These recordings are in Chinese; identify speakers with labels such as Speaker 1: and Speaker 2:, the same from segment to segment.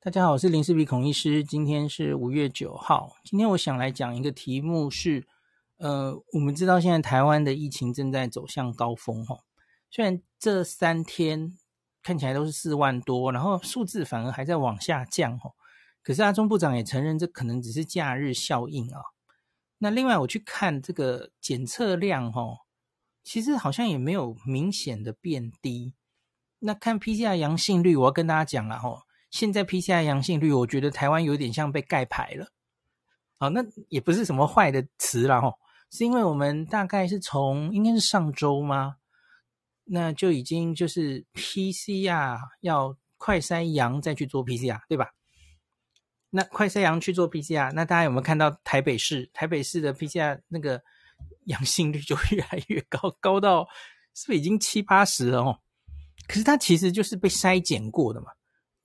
Speaker 1: 大家好，我是林氏璧孔医师。今天是五月九号。今天我想来讲一个题目是，呃，我们知道现在台湾的疫情正在走向高峰哈。虽然这三天看起来都是四万多，然后数字反而还在往下降哈。可是阿中部长也承认，这可能只是假日效应啊。那另外我去看这个检测量哈，其实好像也没有明显的变低。那看 PCR 阳性率，我要跟大家讲了哈。现在 PCR 阳性率，我觉得台湾有点像被盖牌了。好，那也不是什么坏的词啦齁，是因为我们大概是从应该是上周吗？那就已经就是 PCR 要快筛阳再去做 PCR，对吧？那快筛阳去做 PCR，那大家有没有看到台北市？台北市的 PCR 那个 阳性率就越来越高，高到是不是已经七八十了哦？可是它其实就是被筛检过的嘛。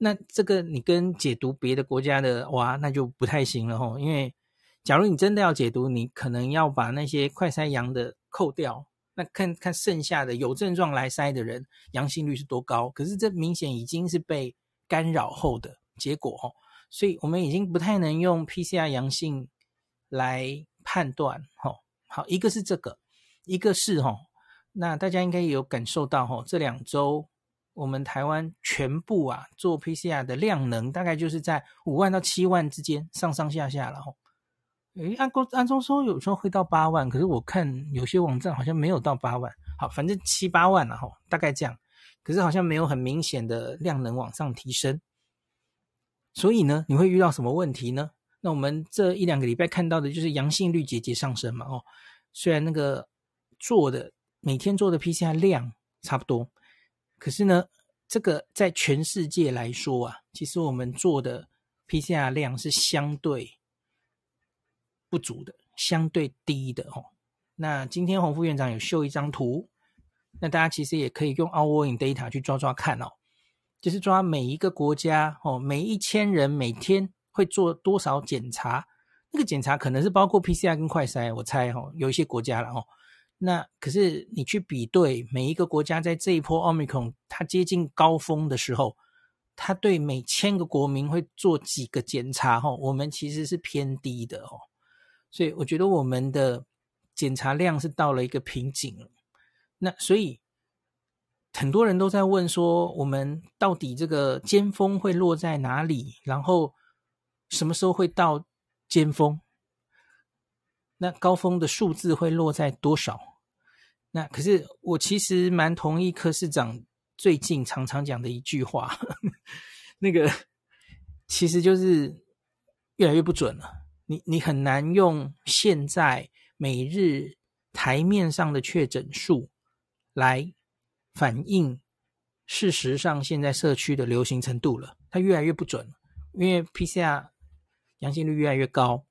Speaker 1: 那这个你跟解读别的国家的哇，那就不太行了吼。因为假如你真的要解读，你可能要把那些快筛阳的扣掉，那看看剩下的有症状来筛的人阳性率是多高。可是这明显已经是被干扰后的结果吼，所以我们已经不太能用 PCR 阳性来判断吼。好，一个是这个，一个是吼，那大家应该也有感受到吼，这两周。我们台湾全部啊做 PCR 的量能大概就是在五万到七万之间上上下下了吼。诶，按公按中说有时候会到八万，可是我看有些网站好像没有到八万。好，反正七八万了吼，大概这样。可是好像没有很明显的量能往上提升。所以呢，你会遇到什么问题呢？那我们这一两个礼拜看到的就是阳性率节节上升嘛哦。虽然那个做的每天做的 PCR 量差不多。可是呢，这个在全世界来说啊，其实我们做的 PCR 量是相对不足的，相对低的哦。那今天洪副院长有秀一张图，那大家其实也可以用 Our in Data 去抓抓看哦，就是抓每一个国家哦，每一千人每天会做多少检查，那个检查可能是包括 PCR 跟快筛，我猜哦，有一些国家了哦。那可是你去比对每一个国家在这一波奥密克戎它接近高峰的时候，它对每千个国民会做几个检查？哈，我们其实是偏低的哦，所以我觉得我们的检查量是到了一个瓶颈了。那所以很多人都在问说，我们到底这个尖峰会落在哪里？然后什么时候会到尖峰？那高峰的数字会落在多少？那可是我其实蛮同意柯市长最近常常讲的一句话，那个其实就是越来越不准了。你你很难用现在每日台面上的确诊数来反映事实上现在社区的流行程度了。它越来越不准，因为 PCR 阳性率越来越高，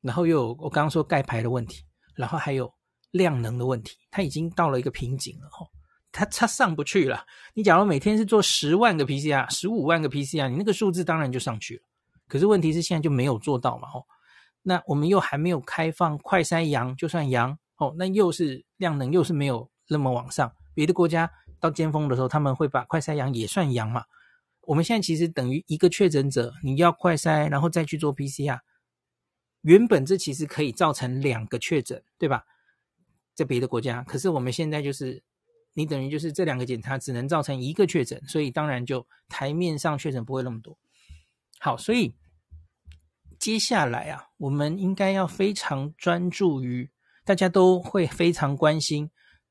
Speaker 1: 然后又有我刚刚说盖牌的问题，然后还有。量能的问题，它已经到了一个瓶颈了吼，它它上不去了。你假如每天是做十万个 PCR，十五万个 PCR，你那个数字当然就上去了。可是问题是现在就没有做到嘛吼，那我们又还没有开放快筛阳，就算阳哦，那又是量能又是没有那么往上。别的国家到尖峰的时候，他们会把快筛阳也算阳嘛。我们现在其实等于一个确诊者，你要快筛，然后再去做 PCR，原本这其实可以造成两个确诊，对吧？在别的国家，可是我们现在就是，你等于就是这两个检查只能造成一个确诊，所以当然就台面上确诊不会那么多。好，所以接下来啊，我们应该要非常专注于，大家都会非常关心，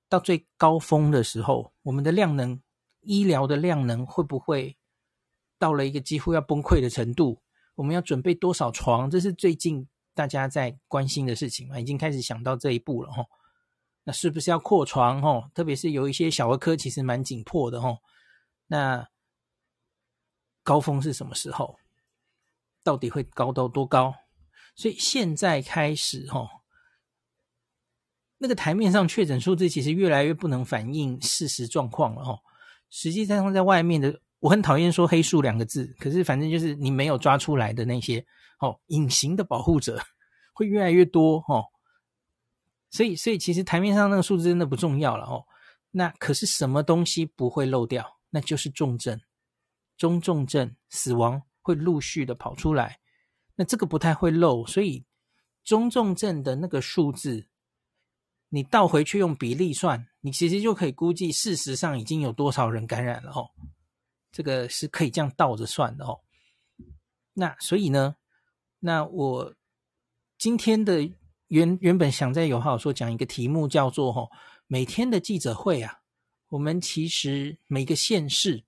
Speaker 1: 到最高峰的时候，我们的量能，医疗的量能会不会到了一个几乎要崩溃的程度？我们要准备多少床？这是最近大家在关心的事情嘛，已经开始想到这一步了齁。那是不是要扩床吼？特别是有一些小儿科，其实蛮紧迫的吼。那高峰是什么时候？到底会高到多高？所以现在开始吼，那个台面上确诊数字其实越来越不能反映事实状况了吼。实际上在外面的，我很讨厌说黑数两个字，可是反正就是你没有抓出来的那些哦，隐形的保护者 会越来越多吼。所以，所以其实台面上那个数字真的不重要了哦。那可是什么东西不会漏掉？那就是重症、中重症、死亡会陆续的跑出来。那这个不太会漏，所以中重症的那个数字，你倒回去用比例算，你其实就可以估计事实上已经有多少人感染了哦。这个是可以这样倒着算的哦。那所以呢，那我今天的原原本想在有好说讲一个题目叫做哦，每天的记者会啊。我们其实每个县市，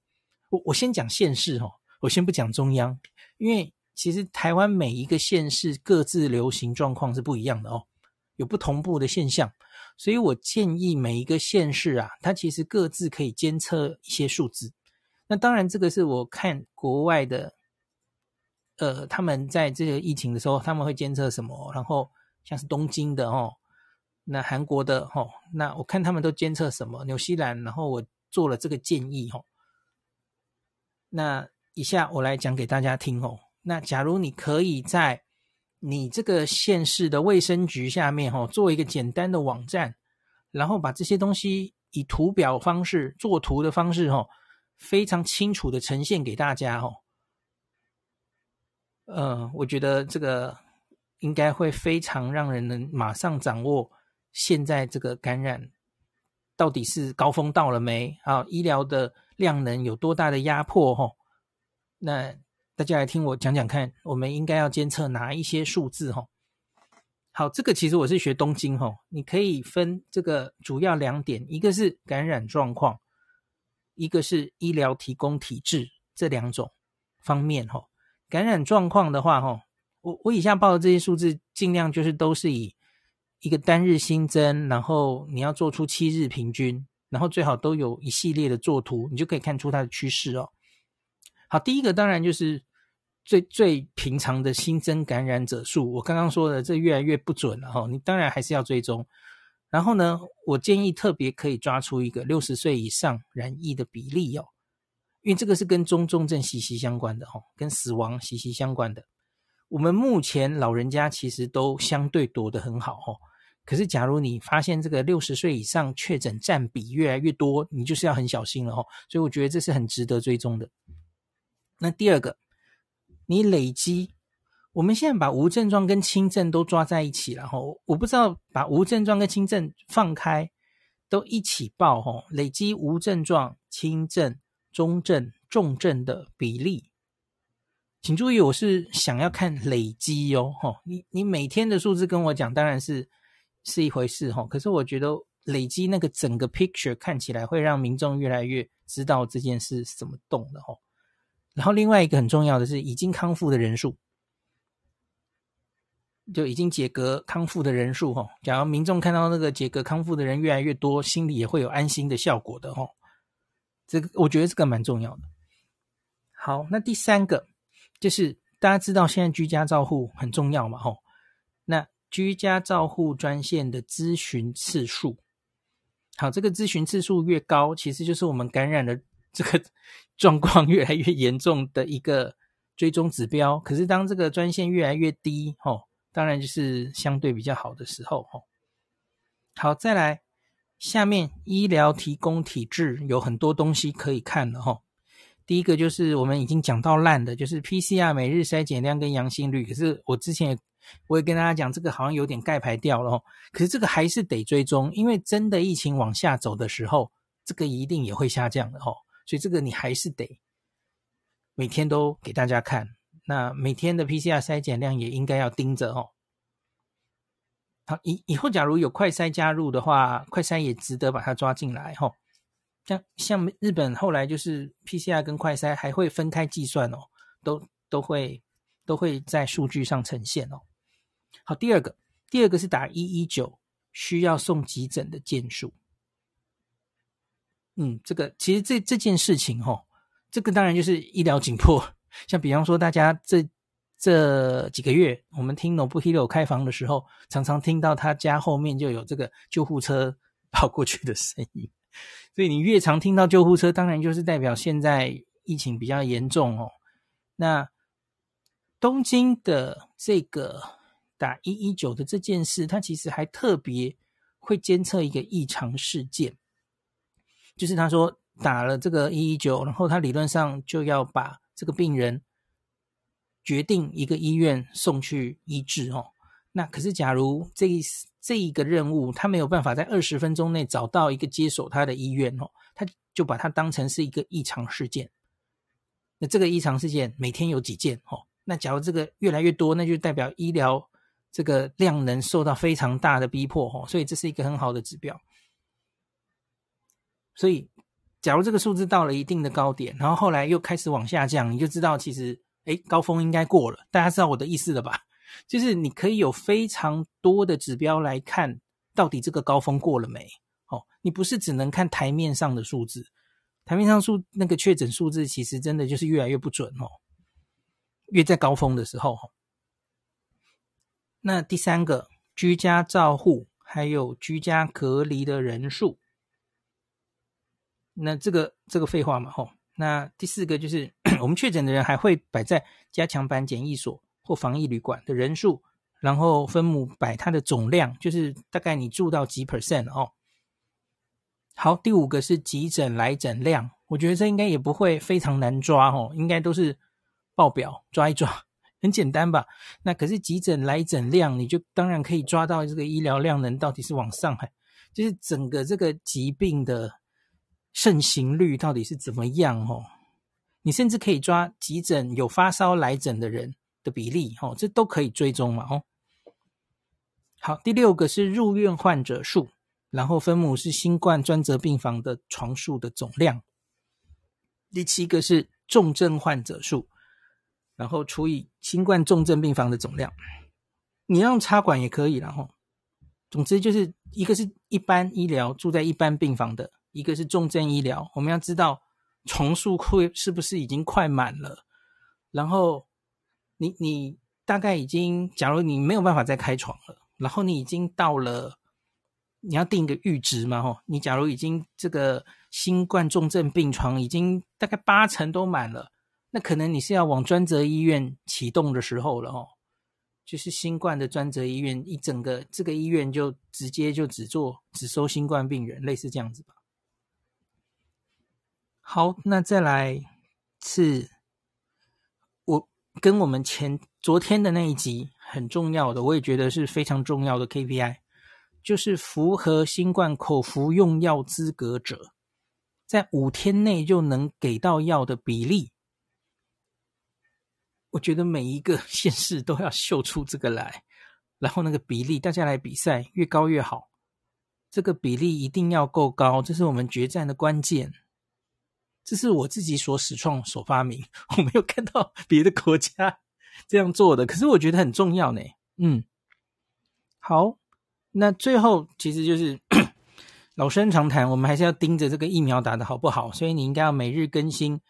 Speaker 1: 我我先讲县市哦，我先不讲中央，因为其实台湾每一个县市各自流行状况是不一样的哦，有不同步的现象，所以我建议每一个县市啊，它其实各自可以监测一些数字。那当然，这个是我看国外的，呃，他们在这个疫情的时候，他们会监测什么？然后像是东京的哦。那韩国的吼，那我看他们都监测什么？纽西兰，然后我做了这个建议吼。那以下我来讲给大家听哦。那假如你可以在你这个县市的卫生局下面吼，做一个简单的网站，然后把这些东西以图表方式做图的方式吼，非常清楚的呈现给大家吼。呃，我觉得这个应该会非常让人能马上掌握。现在这个感染到底是高峰到了没？啊，医疗的量能有多大的压迫？吼，那大家来听我讲讲看，我们应该要监测哪一些数字？吼，好，这个其实我是学东京，吼，你可以分这个主要两点，一个是感染状况，一个是医疗提供体制这两种方面，吼，感染状况的话，吼，我我以下报的这些数字，尽量就是都是以。一个单日新增，然后你要做出七日平均，然后最好都有一系列的作图，你就可以看出它的趋势哦。好，第一个当然就是最最平常的新增感染者数，我刚刚说的这越来越不准了哈、哦，你当然还是要追踪。然后呢，我建议特别可以抓出一个六十岁以上染疫的比例哦，因为这个是跟中重症息息相关的哈、哦，跟死亡息息相关的。我们目前老人家其实都相对躲得很好哦，可是假如你发现这个六十岁以上确诊占比越来越多，你就是要很小心了哦。所以我觉得这是很值得追踪的。那第二个，你累积，我们现在把无症状跟轻症都抓在一起了哈。我不知道把无症状跟轻症放开都一起报哈，累积无症状、轻症、中症、重症的比例。请注意，我是想要看累积哦，吼，你你每天的数字跟我讲，当然是是一回事，吼，可是我觉得累积那个整个 picture 看起来会让民众越来越知道这件事是怎么动的，吼。然后另外一个很重要的是，已经康复的人数，就已经解隔康复的人数，吼。假如民众看到那个解隔康复的人越来越多，心里也会有安心的效果的，吼。这个我觉得这个蛮重要的。好，那第三个。就是大家知道现在居家照护很重要嘛，吼，那居家照护专线的咨询次数，好，这个咨询次数越高，其实就是我们感染的这个状况越来越严重的一个追踪指标。可是当这个专线越来越低，吼，当然就是相对比较好的时候，吼。好，再来下面医疗提供体制有很多东西可以看的，吼。第一个就是我们已经讲到烂的，就是 PCR 每日筛检量跟阳性率。可是我之前也我也跟大家讲，这个好像有点盖牌掉了哦。可是这个还是得追踪，因为真的疫情往下走的时候，这个一定也会下降的哦。所以这个你还是得每天都给大家看。那每天的 PCR 筛检量也应该要盯着哦。好，以以后假如有快筛加入的话，快筛也值得把它抓进来哦。像像日本后来就是 PCR 跟快筛还会分开计算哦，都都会都会在数据上呈现哦。好，第二个，第二个是打一一九需要送急诊的件数。嗯，这个其实这这件事情哈、哦，这个当然就是医疗紧迫。像比方说大家这这几个月，我们听 Nobuhiro 开房的时候，常常听到他家后面就有这个救护车跑过去的声音。所以你越常听到救护车，当然就是代表现在疫情比较严重哦。那东京的这个打一一九的这件事，它其实还特别会监测一个异常事件，就是他说打了这个一一九，然后他理论上就要把这个病人决定一个医院送去医治哦。那可是，假如这一这一个任务，他没有办法在二十分钟内找到一个接手他的医院哦，他就把它当成是一个异常事件。那这个异常事件每天有几件哦？那假如这个越来越多，那就代表医疗这个量能受到非常大的逼迫哦。所以这是一个很好的指标。所以，假如这个数字到了一定的高点，然后后来又开始往下降，你就知道其实，诶，高峰应该过了。大家知道我的意思了吧？就是你可以有非常多的指标来看，到底这个高峰过了没？哦，你不是只能看台面上的数字，台面上数那个确诊数字其实真的就是越来越不准哦，越在高峰的时候。那第三个，居家照护还有居家隔离的人数，那这个这个废话嘛，吼。那第四个就是 我们确诊的人还会摆在加强版检疫所。或防疫旅馆的人数，然后分母摆它的总量，就是大概你住到几 percent 哦。好，第五个是急诊来诊量，我觉得这应该也不会非常难抓哦，应该都是报表抓一抓，很简单吧？那可是急诊来诊量，你就当然可以抓到这个医疗量能到底是往上还，就是整个这个疾病的盛行率到底是怎么样哦？你甚至可以抓急诊有发烧来诊的人。的比例，哦，这都可以追踪嘛，哦。好，第六个是入院患者数，然后分母是新冠专责病房的床数的总量。第七个是重症患者数，然后除以新冠重症病房的总量。你要用插管也可以，然后，总之就是一个是一般医疗住在一般病房的，一个是重症医疗。我们要知道床数会是不是已经快满了，然后。你你大概已经，假如你没有办法再开床了，然后你已经到了，你要定一个阈值嘛？吼，你假如已经这个新冠重症病床已经大概八成都满了，那可能你是要往专责医院启动的时候了哦。就是新冠的专责医院，一整个这个医院就直接就只做只收新冠病人，类似这样子吧。好，那再来是。跟我们前昨天的那一集很重要的，我也觉得是非常重要的 KPI，就是符合新冠口服用药资格者，在五天内就能给到药的比例。我觉得每一个 县市都要秀出这个来，然后那个比例大家来比赛，越高越好。这个比例一定要够高，这是我们决战的关键。这是我自己所始创、所发明，我没有看到 别的国家这样做的，可是我觉得很重要呢。嗯，好，那最后其实就是 老生常谈，我们还是要盯着这个疫苗打的好不好，所以你应该要每日更新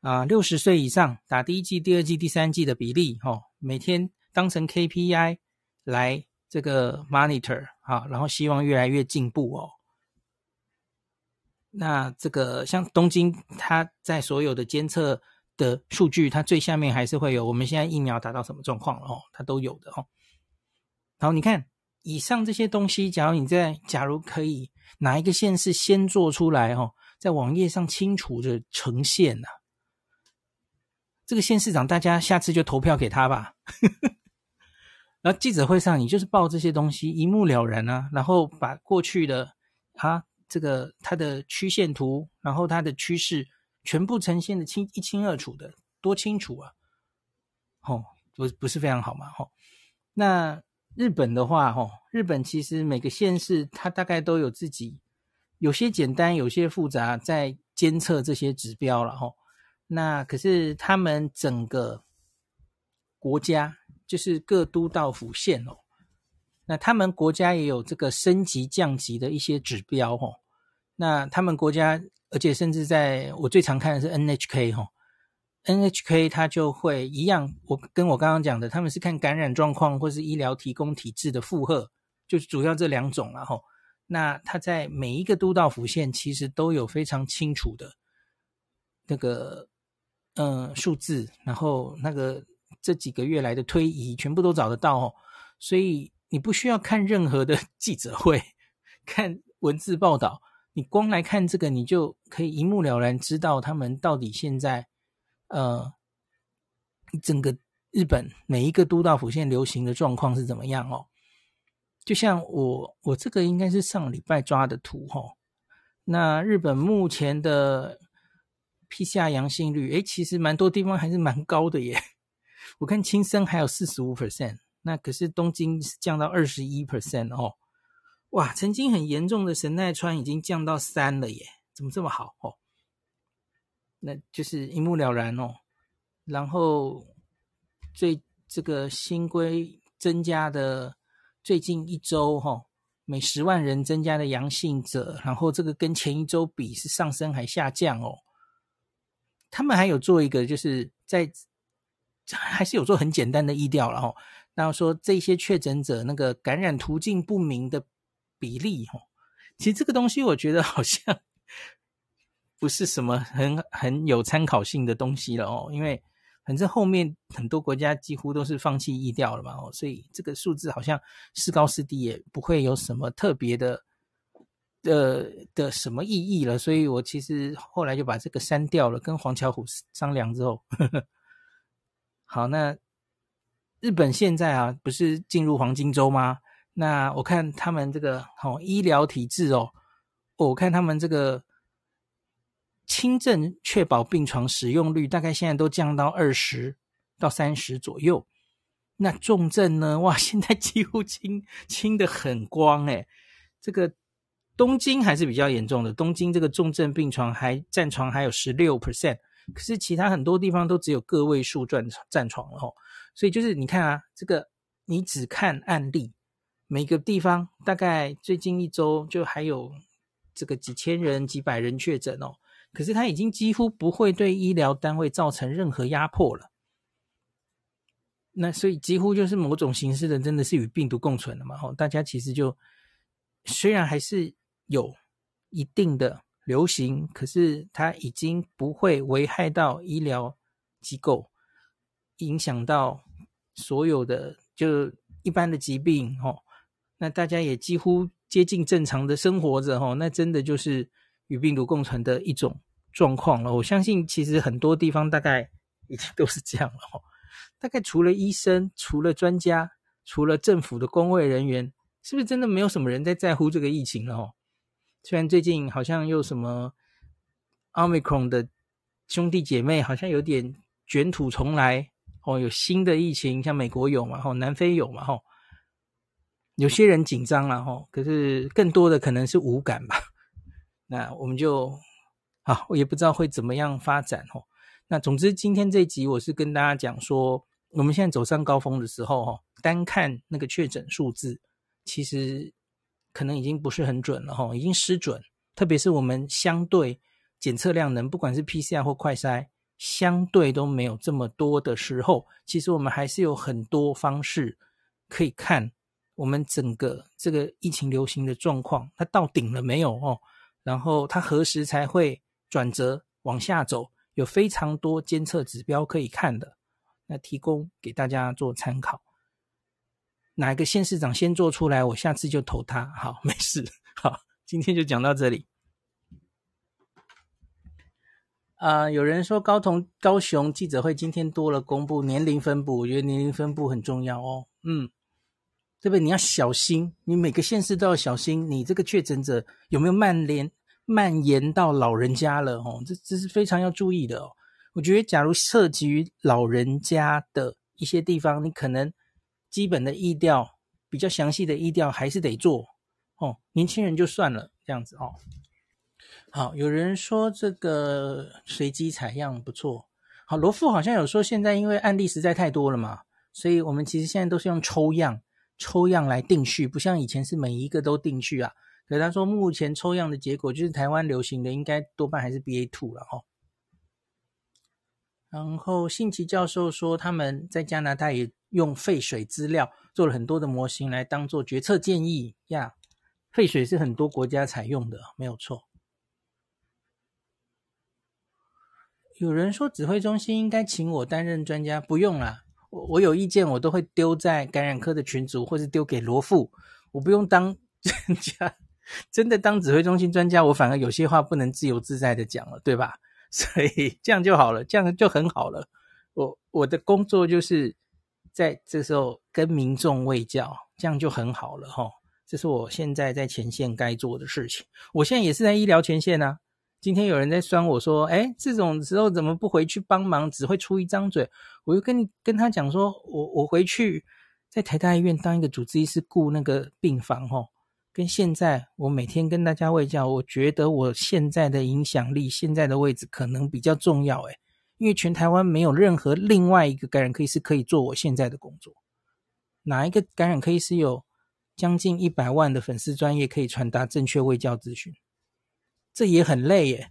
Speaker 1: 啊，六十岁以上打第一剂、第二剂、第三剂的比例，哦，每天当成 KPI 来这个 monitor 啊，然后希望越来越进步哦。那这个像东京，它在所有的监测的数据，它最下面还是会有我们现在疫苗达到什么状况了哦，它都有的哦。然后你看以上这些东西，假如你在假如可以哪一个县市先做出来哦，在网页上清楚的呈现呐、啊，这个县市长大家下次就投票给他吧。然后记者会上你就是报这些东西，一目了然啊，然后把过去的啊。这个它的曲线图，然后它的趋势全部呈现的清一清二楚的，多清楚啊！哦，不不是非常好嘛？哦，那日本的话，哦，日本其实每个县市它大概都有自己，有些简单，有些复杂，在监测这些指标了，哦，那可是他们整个国家就是各都道府县哦。那他们国家也有这个升级降级的一些指标哦。那他们国家，而且甚至在我最常看的是 NHK 哈，NHK 它就会一样，我跟我刚刚讲的，他们是看感染状况或是医疗提供体制的负荷，就是主要这两种了哈。那它在每一个都道府县其实都有非常清楚的那个嗯数字，然后那个这几个月来的推移全部都找得到哦，所以。你不需要看任何的 记者会，看文字报道，你光来看这个，你就可以一目了然知道他们到底现在，呃，整个日本每一个都道府县流行的状况是怎么样哦。就像我我这个应该是上礼拜抓的图哦。那日本目前的 PCR 阳性率，诶，其实蛮多地方还是蛮高的耶。我看青森还有四十五 percent，那可是东京降到二十一 percent 哦。哇，曾经很严重的神奈川已经降到三了耶，怎么这么好哦？那就是一目了然哦。然后最这个新规增加的最近一周哈、哦，每十万人增加的阳性者，然后这个跟前一周比是上升还下降哦。他们还有做一个，就是在还是有做很简单的疫调了哈。那说这些确诊者那个感染途径不明的。比例哦，其实这个东西我觉得好像不是什么很很有参考性的东西了哦，因为反正后面很多国家几乎都是放弃疫调了嘛哦，所以这个数字好像是高是低也不会有什么特别的呃的，的什么意义了，所以我其实后来就把这个删掉了，跟黄巧虎商量之后，呵 呵好，那日本现在啊不是进入黄金周吗？那我看他们这个好、哦、医疗体制哦，我看他们这个轻症确保病床使用率大概现在都降到二十到三十左右。那重症呢？哇，现在几乎清清得很光诶。这个东京还是比较严重的，东京这个重症病床还占床还有十六 percent，可是其他很多地方都只有个位数占占床了哦。所以就是你看啊，这个你只看案例。每个地方大概最近一周就还有这个几千人、几百人确诊哦，可是他已经几乎不会对医疗单位造成任何压迫了。那所以几乎就是某种形式的，真的是与病毒共存了嘛？哦，大家其实就虽然还是有一定的流行，可是它已经不会危害到医疗机构，影响到所有的就一般的疾病哦。那大家也几乎接近正常的生活着哦，那真的就是与病毒共存的一种状况了。我相信其实很多地方大概已经都是这样了哈。大概除了医生、除了专家、除了政府的公卫人员，是不是真的没有什么人在在乎这个疫情了哦？虽然最近好像又什么 Omicron 的兄弟姐妹好像有点卷土重来哦，有新的疫情，像美国有嘛，哈，南非有嘛，哈。有些人紧张了哈，可是更多的可能是无感吧。那我们就啊，我也不知道会怎么样发展哈。那总之，今天这集我是跟大家讲说，我们现在走上高峰的时候哈，单看那个确诊数字，其实可能已经不是很准了哈，已经失准。特别是我们相对检测量能，不管是 PCR 或快筛，相对都没有这么多的时候，其实我们还是有很多方式可以看。我们整个这个疫情流行的状况，它到顶了没有哦？然后它何时才会转折往下走？有非常多监测指标可以看的，那提供给大家做参考。哪个县市长先做出来，我下次就投他。好，没事。好，今天就讲到这里。啊、呃，有人说高同高雄记者会今天多了公布年龄分布，我觉得年龄分布很重要哦。嗯。对不对？你要小心，你每个县市都要小心，你这个确诊者有没有蔓延蔓延到老人家了？哦，这这是非常要注意的哦。我觉得，假如涉及于老人家的一些地方，你可能基本的疫调、比较详细的疫调还是得做哦。年轻人就算了，这样子哦。好，有人说这个随机采样不错。好，罗富好像有说，现在因为案例实在太多了嘛，所以我们其实现在都是用抽样。抽样来定序，不像以前是每一个都定序啊。可是他说，目前抽样的结果就是台湾流行的，应该多半还是 BA two 了哦。然后信奇教授说，他们在加拿大也用废水资料做了很多的模型来当做决策建议呀。废水是很多国家采用的，没有错。有人说指挥中心应该请我担任专家，不用啦。我我有意见，我都会丢在感染科的群组，或是丢给罗富。我不用当专家，真的当指挥中心专家，我反而有些话不能自由自在的讲了，对吧？所以这样就好了，这样就很好了。我我的工作就是在这时候跟民众卫教，这样就很好了哈。这是我现在在前线该做的事情。我现在也是在医疗前线啊。今天有人在酸我说：“哎，这种时候怎么不回去帮忙？只会出一张嘴。”我就跟你跟他讲说：“我我回去在台大医院当一个主治医师，顾那个病房哦，跟现在我每天跟大家卫教，我觉得我现在的影响力、现在的位置可能比较重要。哎，因为全台湾没有任何另外一个感染科医师可以做我现在的工作。哪一个感染科医师有将近一百万的粉丝专业可以传达正确卫教资讯？”这也很累耶，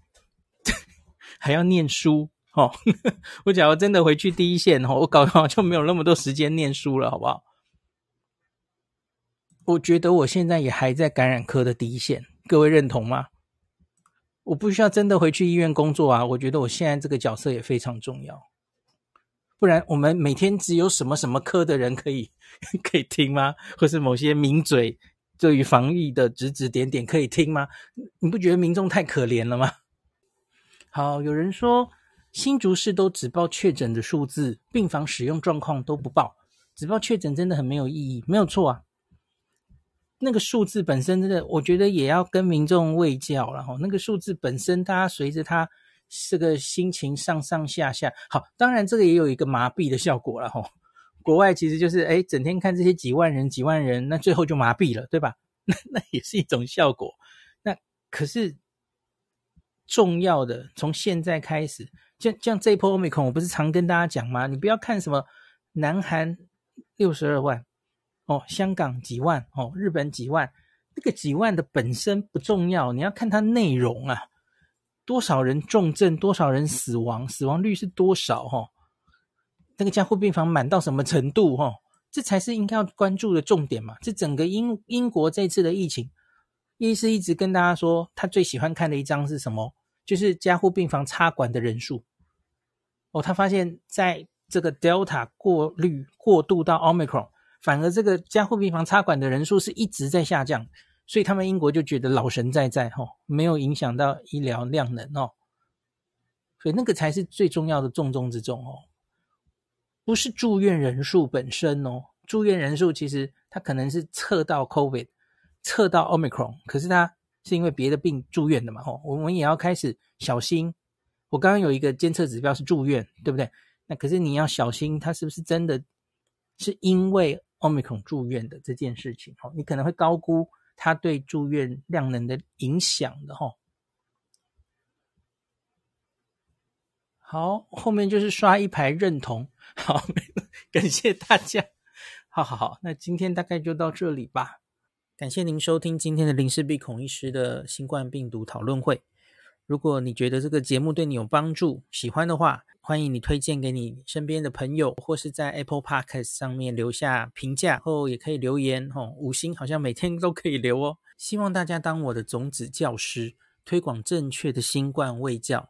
Speaker 1: 还要念书哦。我假如真的回去第一线哦，我搞不好就没有那么多时间念书了，好不好？我觉得我现在也还在感染科的第一线，各位认同吗？我不需要真的回去医院工作啊。我觉得我现在这个角色也非常重要，不然我们每天只有什么什么科的人可以 可以听吗？或是某些名嘴？对于防疫的指指点点可以听吗？你不觉得民众太可怜了吗？好，有人说新竹市都只报确诊的数字，病房使用状况都不报，只报确诊真的很没有意义。没有错啊，那个数字本身真的，我觉得也要跟民众喂教，然后那个数字本身，大家随着他这个心情上上下下，好，当然这个也有一个麻痹的效果了哈。国外其实就是哎，整天看这些几万人、几万人，那最后就麻痹了，对吧？那那也是一种效果。那可是重要的，从现在开始，像像这一波 Omicron，我不是常跟大家讲吗？你不要看什么南韩六十二万哦，香港几万哦，日本几万，那个几万的本身不重要，你要看它内容啊，多少人重症，多少人死亡，死亡率是多少？哦。那个加护病房满到什么程度？哈，这才是应该要关注的重点嘛。这整个英英国这次的疫情，医师一直跟大家说，他最喜欢看的一张是什么？就是加护病房插管的人数。哦，他发现在这个 Delta 过滤过渡到 Omicron，反而这个加护病房插管的人数是一直在下降，所以他们英国就觉得老神在在，哈，没有影响到医疗量能哦。所以那个才是最重要的重中之重哦。不是住院人数本身哦，住院人数其实它可能是测到 COVID，测到 Omicron，可是它是因为别的病住院的嘛，吼，我们也要开始小心。我刚刚有一个监测指标是住院，对不对？那可是你要小心，它是不是真的是因为 Omicron 住院的这件事情？吼，你可能会高估它对住院量能的影响的，吼。好，后面就是刷一排认同。好，感谢大家。好好好，那今天大概就到这里吧。感谢您收听今天的林氏璧孔医师的新冠病毒讨论会。如果你觉得这个节目对你有帮助，喜欢的话，欢迎你推荐给你身边的朋友，或是在 Apple Podcast 上面留下评价，后也可以留言。吼，五星好像每天都可以留哦。希望大家当我的种子教师，推广正确的新冠卫教。